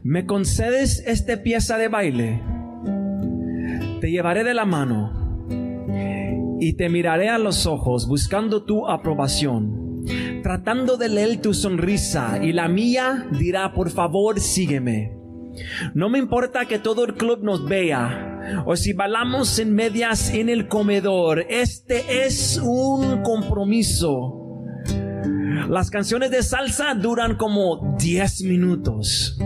¿Me concedes esta pieza de baile? Te llevaré de la mano y te miraré a los ojos buscando tu aprobación, tratando de leer tu sonrisa y la mía dirá, por favor, sígueme. No me importa que todo el club nos vea o si bailamos en medias en el comedor, este es un compromiso. Las canciones de salsa duran como 10 minutos.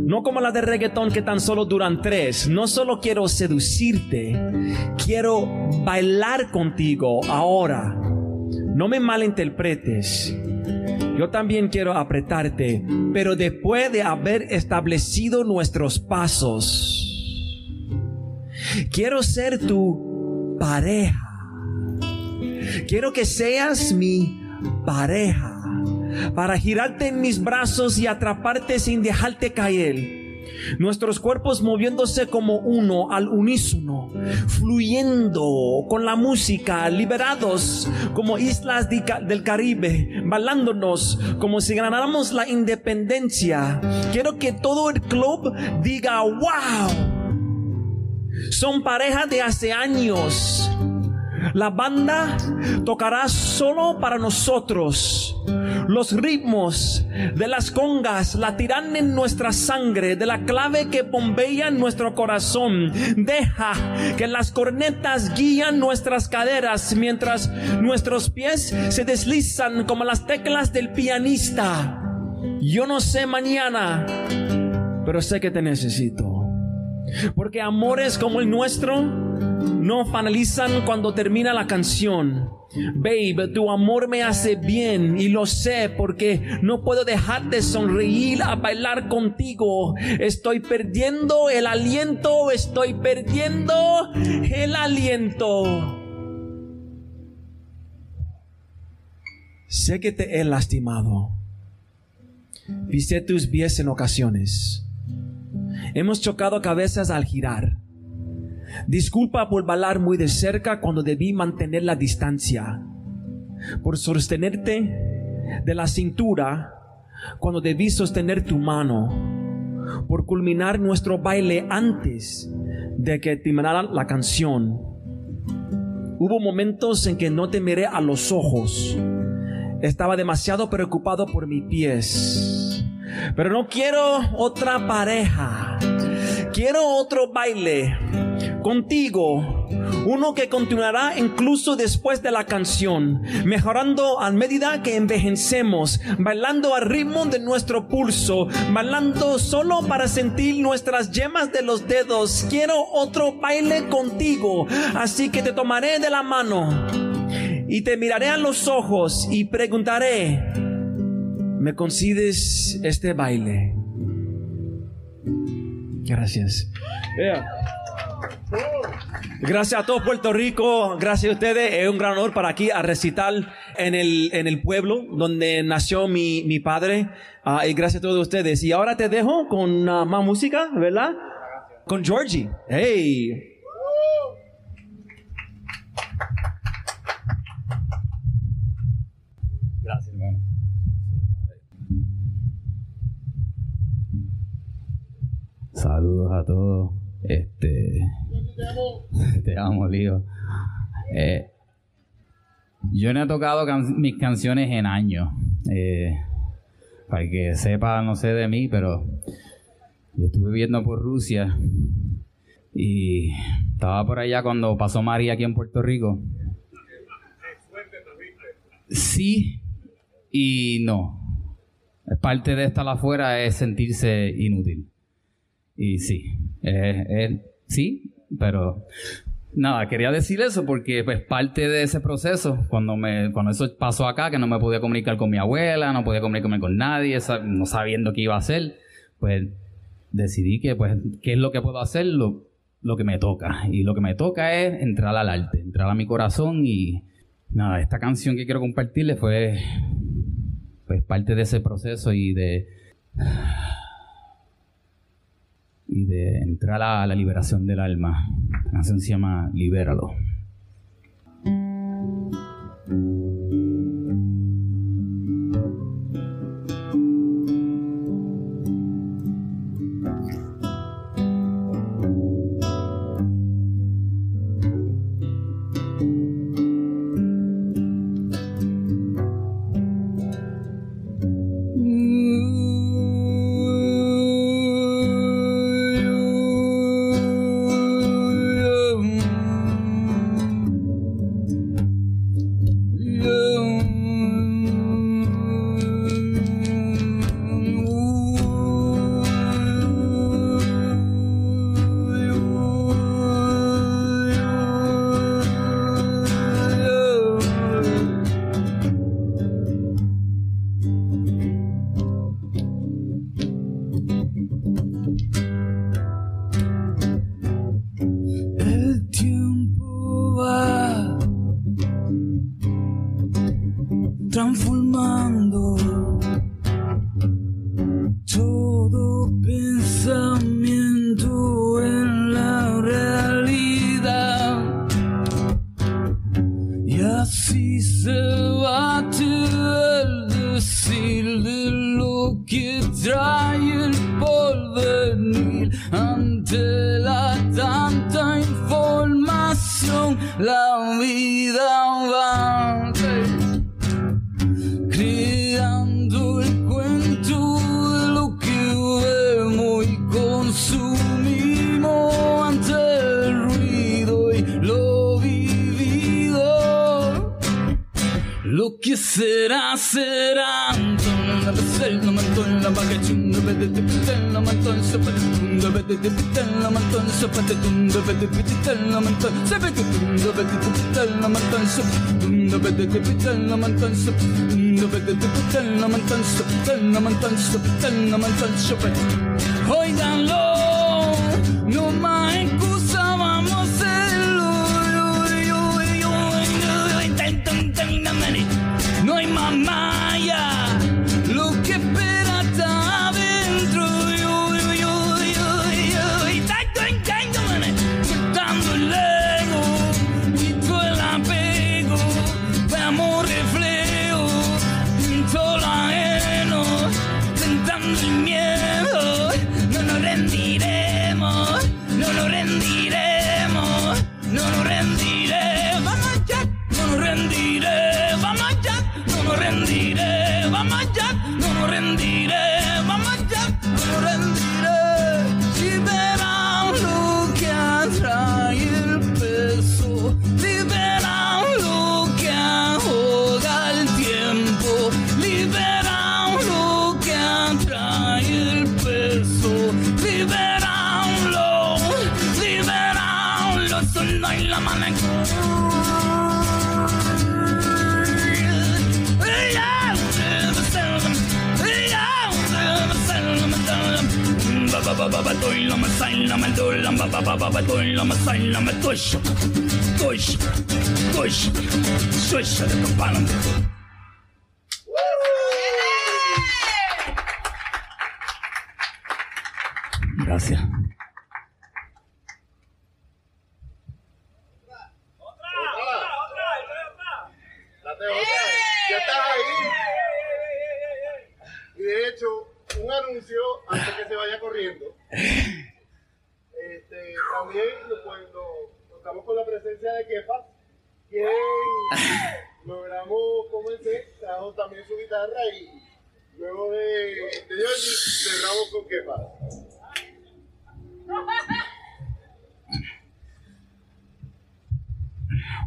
No como la de reggaetón que tan solo duran tres. No solo quiero seducirte, quiero bailar contigo ahora. No me malinterpretes. Yo también quiero apretarte, pero después de haber establecido nuestros pasos, quiero ser tu pareja. Quiero que seas mi pareja para girarte en mis brazos y atraparte sin dejarte caer. Nuestros cuerpos moviéndose como uno al unísono, fluyendo con la música, liberados como islas del Caribe, balándonos como si ganáramos la independencia. Quiero que todo el club diga, wow, son pareja de hace años. La banda tocará solo para nosotros. Los ritmos de las congas latirán en nuestra sangre, de la clave que bombea en nuestro corazón. Deja que las cornetas guían nuestras caderas mientras nuestros pies se deslizan como las teclas del pianista. Yo no sé mañana, pero sé que te necesito. Porque amores como el nuestro no finalizan cuando termina la canción. Babe, tu amor me hace bien y lo sé porque no puedo dejar de sonreír a bailar contigo. Estoy perdiendo el aliento, estoy perdiendo el aliento. Sé que te he lastimado. Pisé tus pies en ocasiones. Hemos chocado cabezas al girar. Disculpa por bailar muy de cerca cuando debí mantener la distancia. Por sostenerte de la cintura cuando debí sostener tu mano. Por culminar nuestro baile antes de que terminara la canción. Hubo momentos en que no te miré a los ojos. Estaba demasiado preocupado por mis pies. Pero no quiero otra pareja. Quiero otro baile contigo. Uno que continuará incluso después de la canción, mejorando a medida que envejecemos, bailando al ritmo de nuestro pulso, bailando solo para sentir nuestras yemas de los dedos. Quiero otro baile contigo, así que te tomaré de la mano y te miraré a los ojos y preguntaré, ¿me concides este baile? Gracias. Gracias a todo Puerto Rico, gracias a ustedes. Es un gran honor para aquí a recitar en el, en el pueblo donde nació mi, mi padre. Ah, y gracias a todos ustedes. Y ahora te dejo con más música, ¿verdad? Con Georgie. Hey. Gracias, hermano. Saludos a todos. Este. Te amo, Lío. Eh, yo no he tocado mis canciones en años. Eh, para que sepa, no sé de mí, pero yo estuve viviendo por Rusia y estaba por allá cuando pasó María aquí en Puerto Rico. Sí y no. Parte de estar afuera es sentirse inútil. Y sí, eh, eh, sí, pero nada, quería decir eso porque pues parte de ese proceso, cuando me, cuando eso pasó acá, que no me podía comunicar con mi abuela, no podía comunicarme con nadie, no sabiendo qué iba a hacer, pues decidí que pues, ¿qué es lo que puedo hacer? Lo, lo que me toca. Y lo que me toca es entrar al arte, entrar a mi corazón y nada, esta canción que quiero compartirles fue pues parte de ese proceso y de y de entrar a la liberación del alma. La canción se llama Libéralo. Oiganlo, no más excusa, vamos a hacerlo. Maya, Gracias. Ya estás ahí. Y de hecho, un anuncio antes que se vaya corriendo. Este, también pues, lo- contamos con la presencia de Kefa, quien logramos convencer, trajo también su guitarra y Luego de, de Georgie, cerramos con pasa.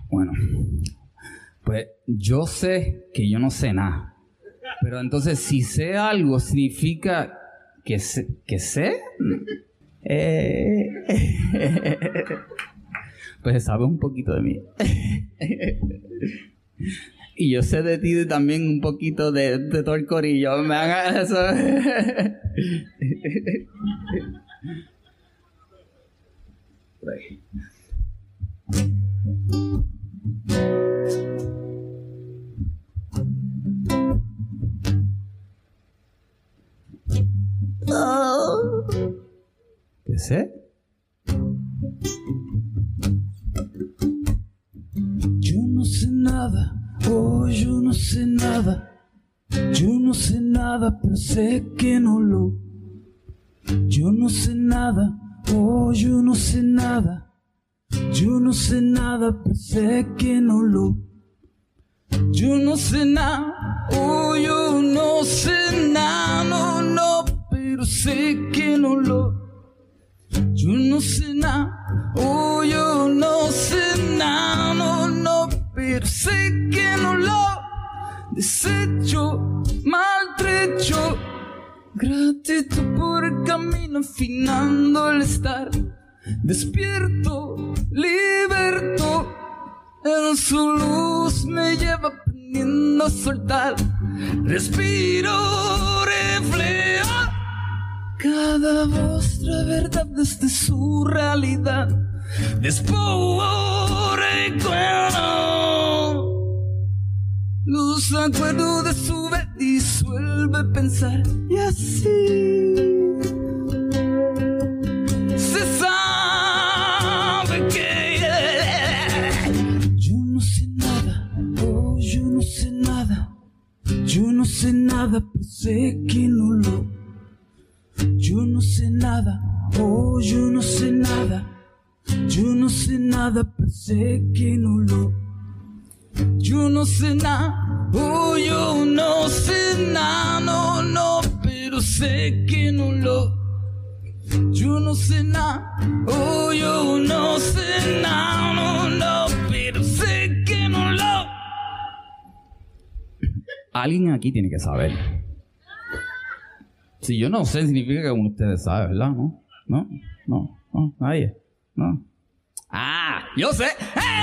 Bueno, pues yo sé que yo no sé nada. Pero entonces, si sé algo, significa que sé. ¿Que sé? Eh, pues sabe un poquito de mí. Y yo sé de ti también un poquito de, de todo el corillo. Me haga eso. ¿Qué sé? Nada, oh, yo no sé nada. Yo no sé nada, pero sé que no lo. Yo no sé nada, oh, yo no sé nada. Yo no sé nada, pero sé que no lo. Yo no sé nada, oh, yo no sé nada, no, no, pero sé que no lo. Yo no sé nada, oh, yo no sé nada, no, pero sé que no lo desecho, maltrecho. Gratitud por el camino, afinando el estar. Despierto, liberto, en su luz me lleva aprendiendo a soltar. Respiro, reflejo. Cada voz trae verdad desde su realidad. Después recuerdo. Luz acuerdo de su vez disuelve pensar. Y así se sabe que yo no sé nada, oh, yo no sé nada, yo no sé nada, pero sé que no lo. Yo no sé nada, oh, yo no sé nada, yo no sé nada, pero sé que no lo. Yo no sé nada, oh, yo no sé nada, no, no, pero sé que no lo. Yo no sé nada, oh, yo no sé nada, no, no, pero sé que no lo. Alguien aquí tiene que saber. Si yo no sé, significa que uno de ustedes sabe, ¿verdad? ¿No? ¿No? ¿No? ¿No? ¿Nadie? ¿No? ¡Ah! ¡Yo sé! ¡Eh!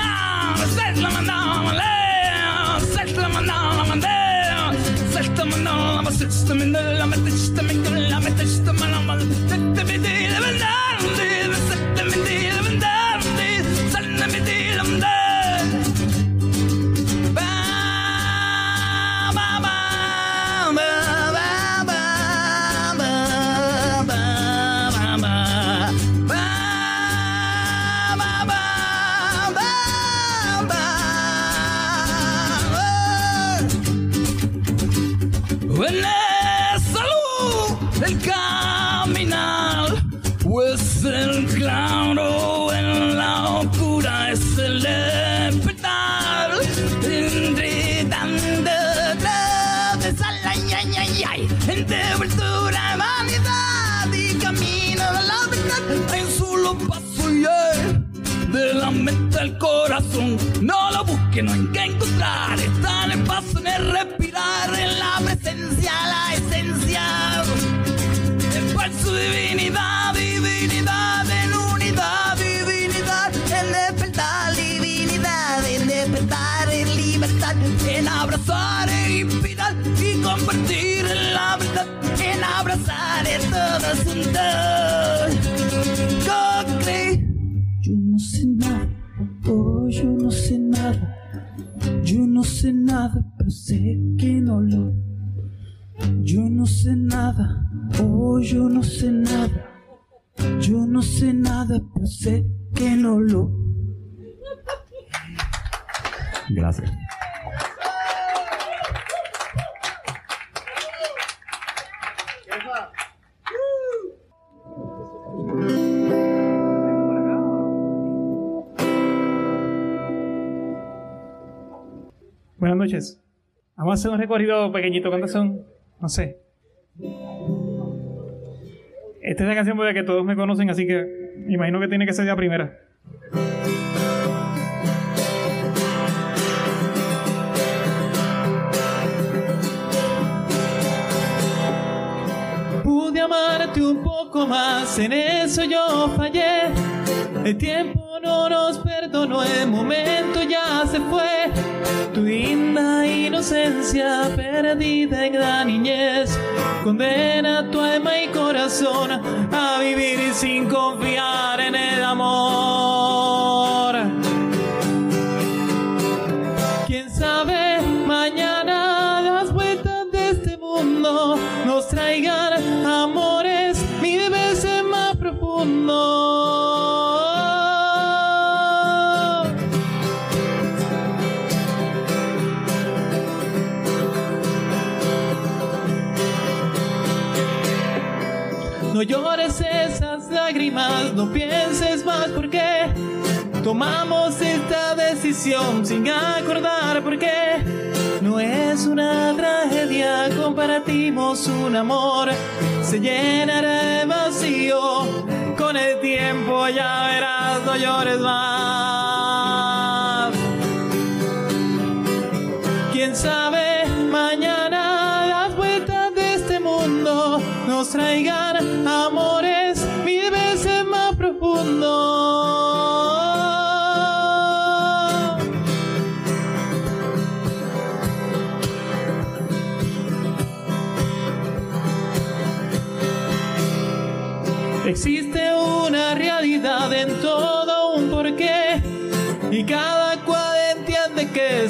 Al corazón. No lo busque, no hay que encontrar. Está en paso, en el nada, pero sé que no lo. Gracias. Buenas noches. Vamos a hacer un recorrido pequeñito. ¿Cuántos son? No sé. Esta es la canción por la que todos me conocen, así que imagino que tiene que ser la primera. Pude amarte un poco más, en eso yo fallé. El tiempo no nos perdonó, el momento ya se fue. Tu linda inocencia perdida en la niñez condena tu alma y corazón a vivir sin confiar en el amor. No pienses más porque tomamos esta decisión sin acordar por qué. No es una tragedia, compartimos un amor, se llenará el vacío. Con el tiempo ya verás, no llores más. Quién sabe,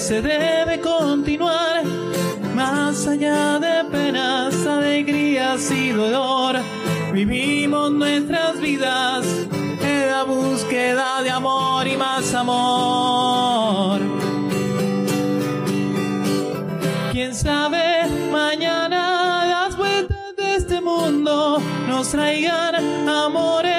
se debe continuar más allá de penas, alegrías y dolor. Vivimos nuestras vidas en la búsqueda de amor y más amor. Quién sabe, mañana las vueltas de este mundo nos traigan amores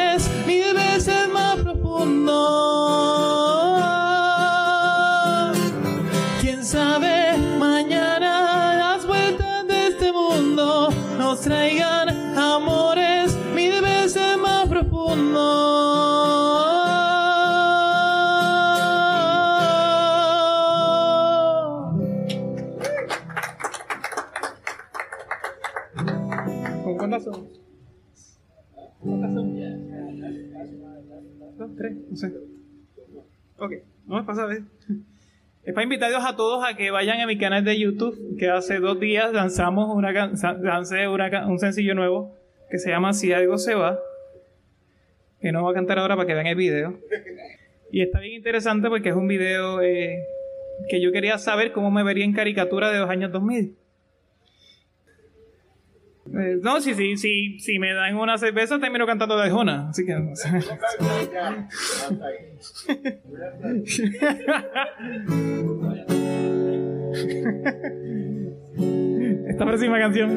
no me pasa a ver. Es para invitarlos a todos a que vayan a mi canal de YouTube, que hace dos días lanzamos un sencillo nuevo que se llama Si algo se va, que no voy a cantar ahora para que vean el video. Y está bien interesante porque es un video eh, que yo quería saber cómo me vería en caricatura de los años 2000. Eh, no, si, si, si, si me dan una cerveza termino cantando de Arjona, así que... Esta próxima canción.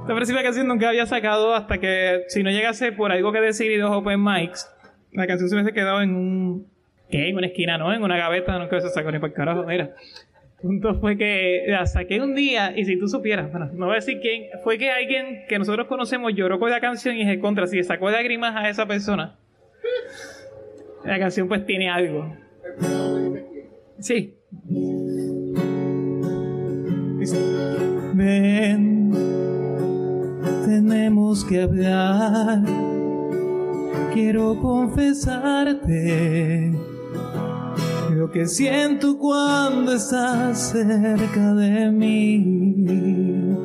Esta próxima canción nunca había sacado hasta que, si no llegase por algo que dos open mics, la canción se hubiese quedado en un. ¿Qué? En una esquina, ¿no? En una gaveta, nunca se sacó ni para el carajo, mira. Punto fue que la saqué un día y si tú supieras, bueno, no voy a decir quién, fue que alguien que nosotros conocemos lloró con la canción y dije, contra, si le sacó lágrimas a esa persona, la canción pues tiene algo. Sí. Ven, tenemos que hablar. Quiero confesarte lo que siento cuando estás cerca de mí.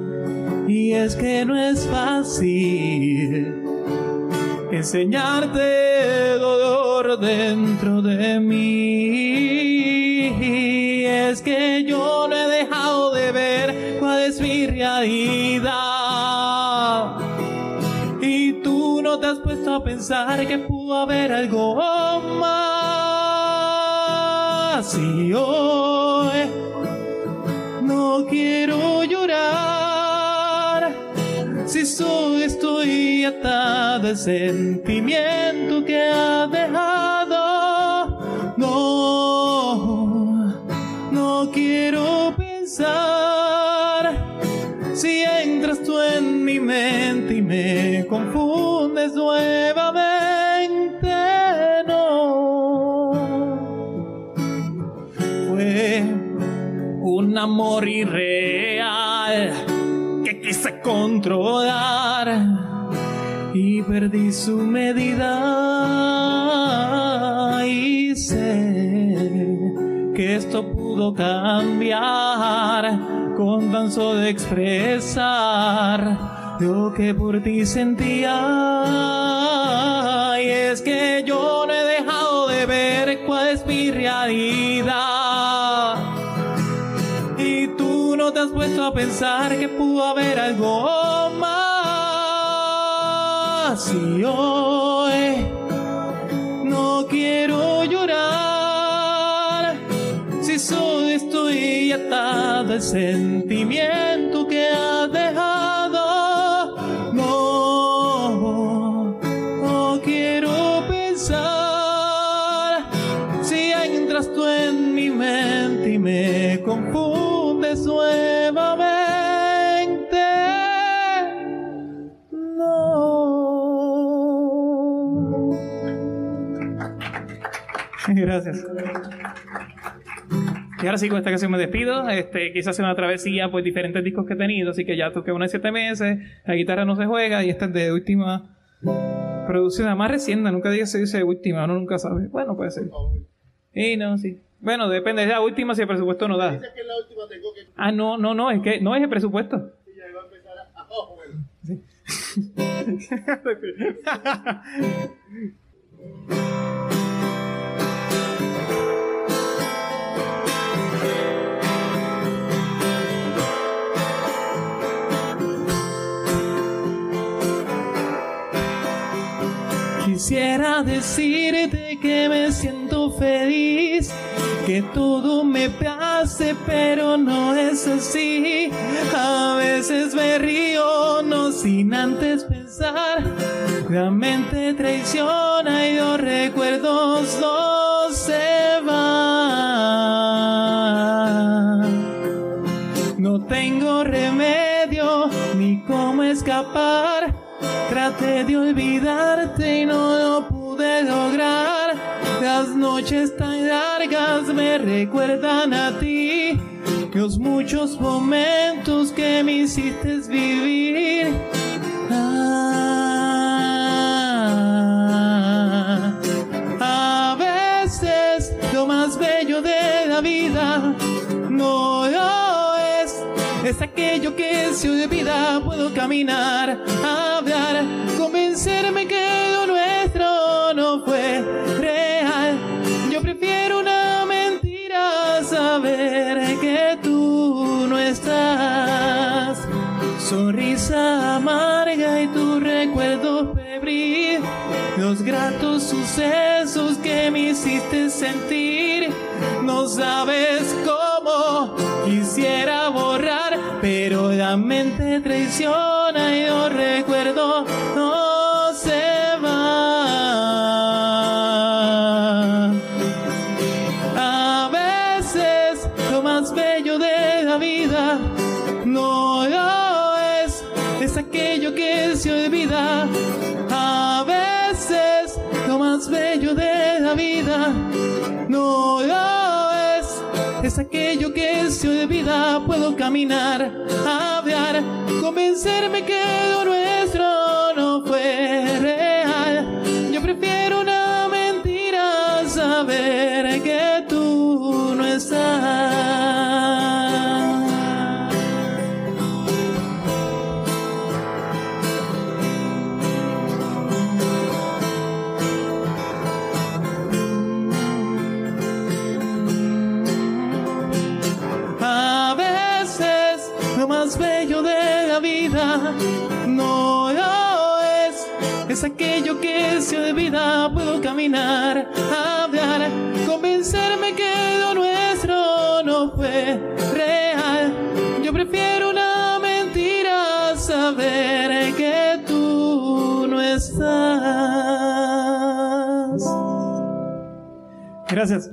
Y es que no es fácil enseñarte dolor dentro de mí. Y es que yo no he dejado de ver cuál es mi realidad. Pensar que pudo haber algo más. Y hoy no quiero llorar. Si solo estoy atada al sentimiento que ha dejado un amor irreal que quise controlar y perdí su medida y sé que esto pudo cambiar con tan solo expresar lo que por ti sentía. Y es que yo no he dejado de ver cuál es mi realidad has puesto a pensar que pudo haber algo más y hoy no quiero llorar si solo estoy atado al sentimiento Gracias. Y ahora sí, con esta canción me despido. Este, quise hacer una travesía por diferentes discos que he tenido, así que ya toqué uno de siete meses, la guitarra no se juega y esta es de última producción, más reciente, nunca diga se dice última, uno nunca sabe. Bueno, puede ser. Y no, sí. Bueno, depende de la última si el presupuesto no da. La. Ah, no, no, no, es que no es el presupuesto. Y Quisiera decirte que me siento feliz, que todo me place, pero no es así. A veces me río, no sin antes pensar. La mente traiciona y los recuerdos no se van. No tengo remedio ni cómo escapar. Traté de olvidarte noches tan largas me recuerdan a ti. Los muchos momentos que me hiciste vivir. Ah, a veces lo más bello de la vida no lo es. Es aquello que se olvida, puedo caminar, hablar, convencerme que gratos sucesos que me hiciste sentir. No sabes cómo quisiera borrar, pero la mente traiciona y los recuerdos se olvida. Puedo caminar, hablar, convencerme que lo nuestro caminar, hablar, convencerme que lo nuestro no fue real. Yo prefiero una mentira, saber que tú no estás. Gracias.